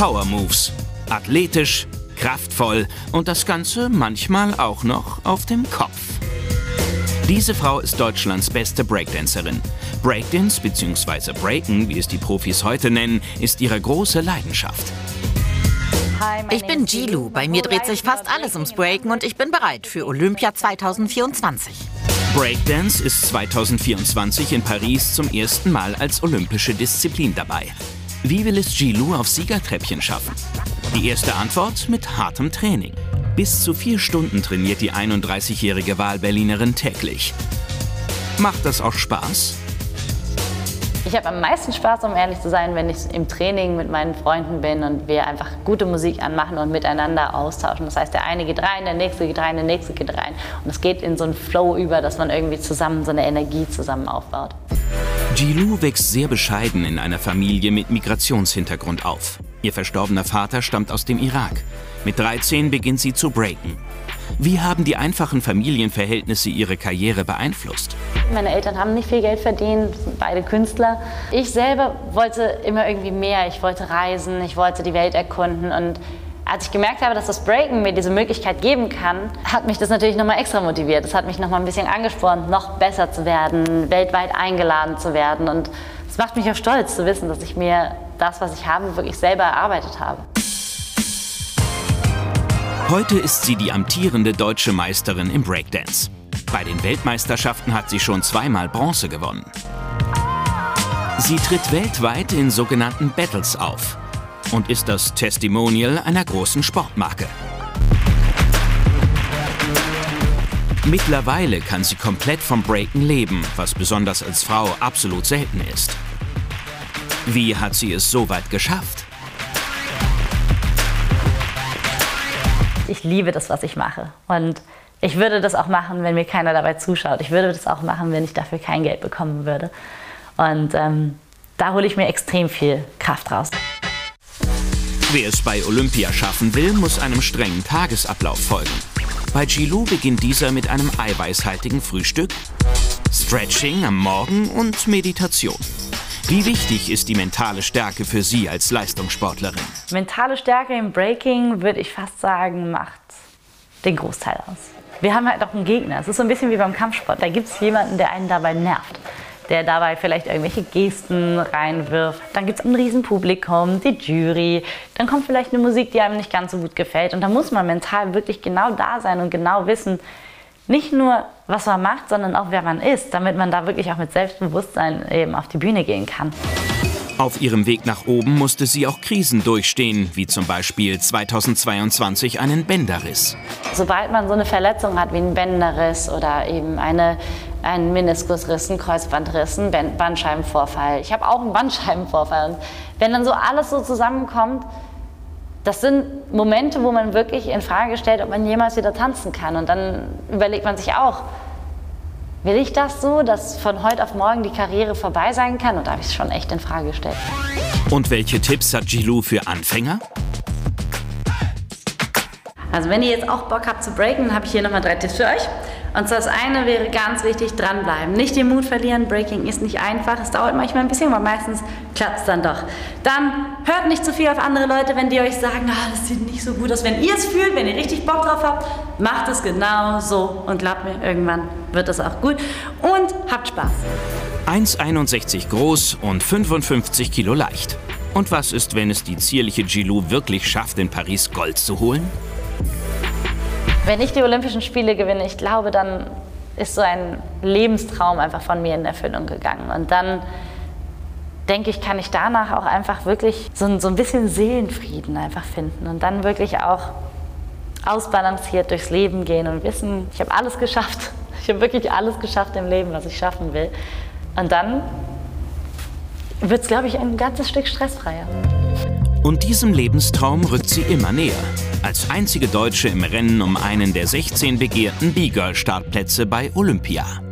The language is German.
Power Moves. Athletisch, kraftvoll und das Ganze manchmal auch noch auf dem Kopf. Diese Frau ist Deutschlands beste Breakdancerin. Breakdance bzw. Breaken, wie es die Profis heute nennen, ist ihre große Leidenschaft. Ich bin Jilu. Bei mir dreht sich fast alles ums Breaken und ich bin bereit für Olympia 2024. Breakdance ist 2024 in Paris zum ersten Mal als olympische Disziplin dabei. Wie will es Jilu auf Siegertreppchen schaffen? Die erste Antwort mit hartem Training. Bis zu vier Stunden trainiert die 31-jährige Wahlberlinerin täglich. Macht das auch Spaß? Ich habe am meisten Spaß, um ehrlich zu sein, wenn ich im Training mit meinen Freunden bin und wir einfach gute Musik anmachen und miteinander austauschen. Das heißt, der eine geht rein, der nächste geht rein, der nächste geht rein. Und es geht in so einen Flow über, dass man irgendwie zusammen so eine Energie zusammen aufbaut. Jilu wächst sehr bescheiden in einer Familie mit Migrationshintergrund auf. Ihr verstorbener Vater stammt aus dem Irak. Mit 13 beginnt sie zu breaken. Wie haben die einfachen Familienverhältnisse ihre Karriere beeinflusst? Meine Eltern haben nicht viel Geld verdient, beide Künstler. Ich selber wollte immer irgendwie mehr. Ich wollte reisen, ich wollte die Welt erkunden und als ich gemerkt habe, dass das Breaken mir diese Möglichkeit geben kann, hat mich das natürlich nochmal extra motiviert. Das hat mich nochmal ein bisschen angespornt, noch besser zu werden, weltweit eingeladen zu werden. Und es macht mich auch stolz zu wissen, dass ich mir das, was ich habe, wirklich selber erarbeitet habe. Heute ist sie die amtierende deutsche Meisterin im Breakdance. Bei den Weltmeisterschaften hat sie schon zweimal Bronze gewonnen. Sie tritt weltweit in sogenannten Battles auf und ist das Testimonial einer großen Sportmarke. Mittlerweile kann sie komplett vom Breaken leben, was besonders als Frau absolut selten ist. Wie hat sie es so weit geschafft? Ich liebe das, was ich mache. Und ich würde das auch machen, wenn mir keiner dabei zuschaut. Ich würde das auch machen, wenn ich dafür kein Geld bekommen würde. Und ähm, da hole ich mir extrem viel Kraft raus. Wer es bei Olympia schaffen will, muss einem strengen Tagesablauf folgen. Bei Gilou beginnt dieser mit einem eiweißhaltigen Frühstück, Stretching am Morgen und Meditation. Wie wichtig ist die mentale Stärke für Sie als Leistungssportlerin? Mentale Stärke im Breaking, würde ich fast sagen, macht den Großteil aus. Wir haben halt auch einen Gegner. Es ist so ein bisschen wie beim Kampfsport. Da gibt es jemanden, der einen dabei nervt der dabei vielleicht irgendwelche Gesten reinwirft. Dann gibt es ein Riesenpublikum, die Jury, dann kommt vielleicht eine Musik, die einem nicht ganz so gut gefällt. Und da muss man mental wirklich genau da sein und genau wissen, nicht nur, was man macht, sondern auch, wer man ist, damit man da wirklich auch mit Selbstbewusstsein eben auf die Bühne gehen kann. Auf ihrem Weg nach oben musste sie auch Krisen durchstehen, wie zum Beispiel 2022 einen Bänderriss. Sobald man so eine Verletzung hat wie einen Bänderriss oder eben eine, einen Meniskusriss, einen Kreuzbandriss, einen Bandscheibenvorfall. Ich habe auch einen Bandscheibenvorfall. Und wenn dann so alles so zusammenkommt, das sind Momente, wo man wirklich in Frage stellt, ob man jemals wieder tanzen kann. Und dann überlegt man sich auch, Will ich das so, dass von heute auf morgen die Karriere vorbei sein kann? Und da habe ich es schon echt in Frage gestellt. Und welche Tipps hat Gilou für Anfänger? Also wenn ihr jetzt auch Bock habt zu breaken, dann habe ich hier nochmal drei Tipps für euch. Und das eine wäre ganz wichtig, dranbleiben. Nicht den Mut verlieren, Breaking ist nicht einfach, es dauert manchmal ein bisschen, aber meistens klappt es dann doch. Dann hört nicht zu viel auf andere Leute, wenn die euch sagen, ah, das sieht nicht so gut aus. Wenn ihr es fühlt, wenn ihr richtig Bock drauf habt, macht es genau so und glaubt mir, irgendwann wird das auch gut. Und habt Spaß. 1,61 groß und 55 Kilo leicht. Und was ist, wenn es die zierliche Gilou wirklich schafft, in Paris Gold zu holen? Wenn ich die Olympischen Spiele gewinne, ich glaube, dann ist so ein Lebenstraum einfach von mir in Erfüllung gegangen. Und dann denke ich, kann ich danach auch einfach wirklich so ein, so ein bisschen Seelenfrieden einfach finden und dann wirklich auch ausbalanciert durchs Leben gehen und wissen, ich habe alles geschafft. Ich habe wirklich alles geschafft im Leben, was ich schaffen will. Und dann wird es, glaube ich, ein ganzes Stück stressfreier. Und diesem Lebenstraum rückt sie immer näher. Als einzige Deutsche im Rennen um einen der 16 begehrten B-Girl-Startplätze bei Olympia.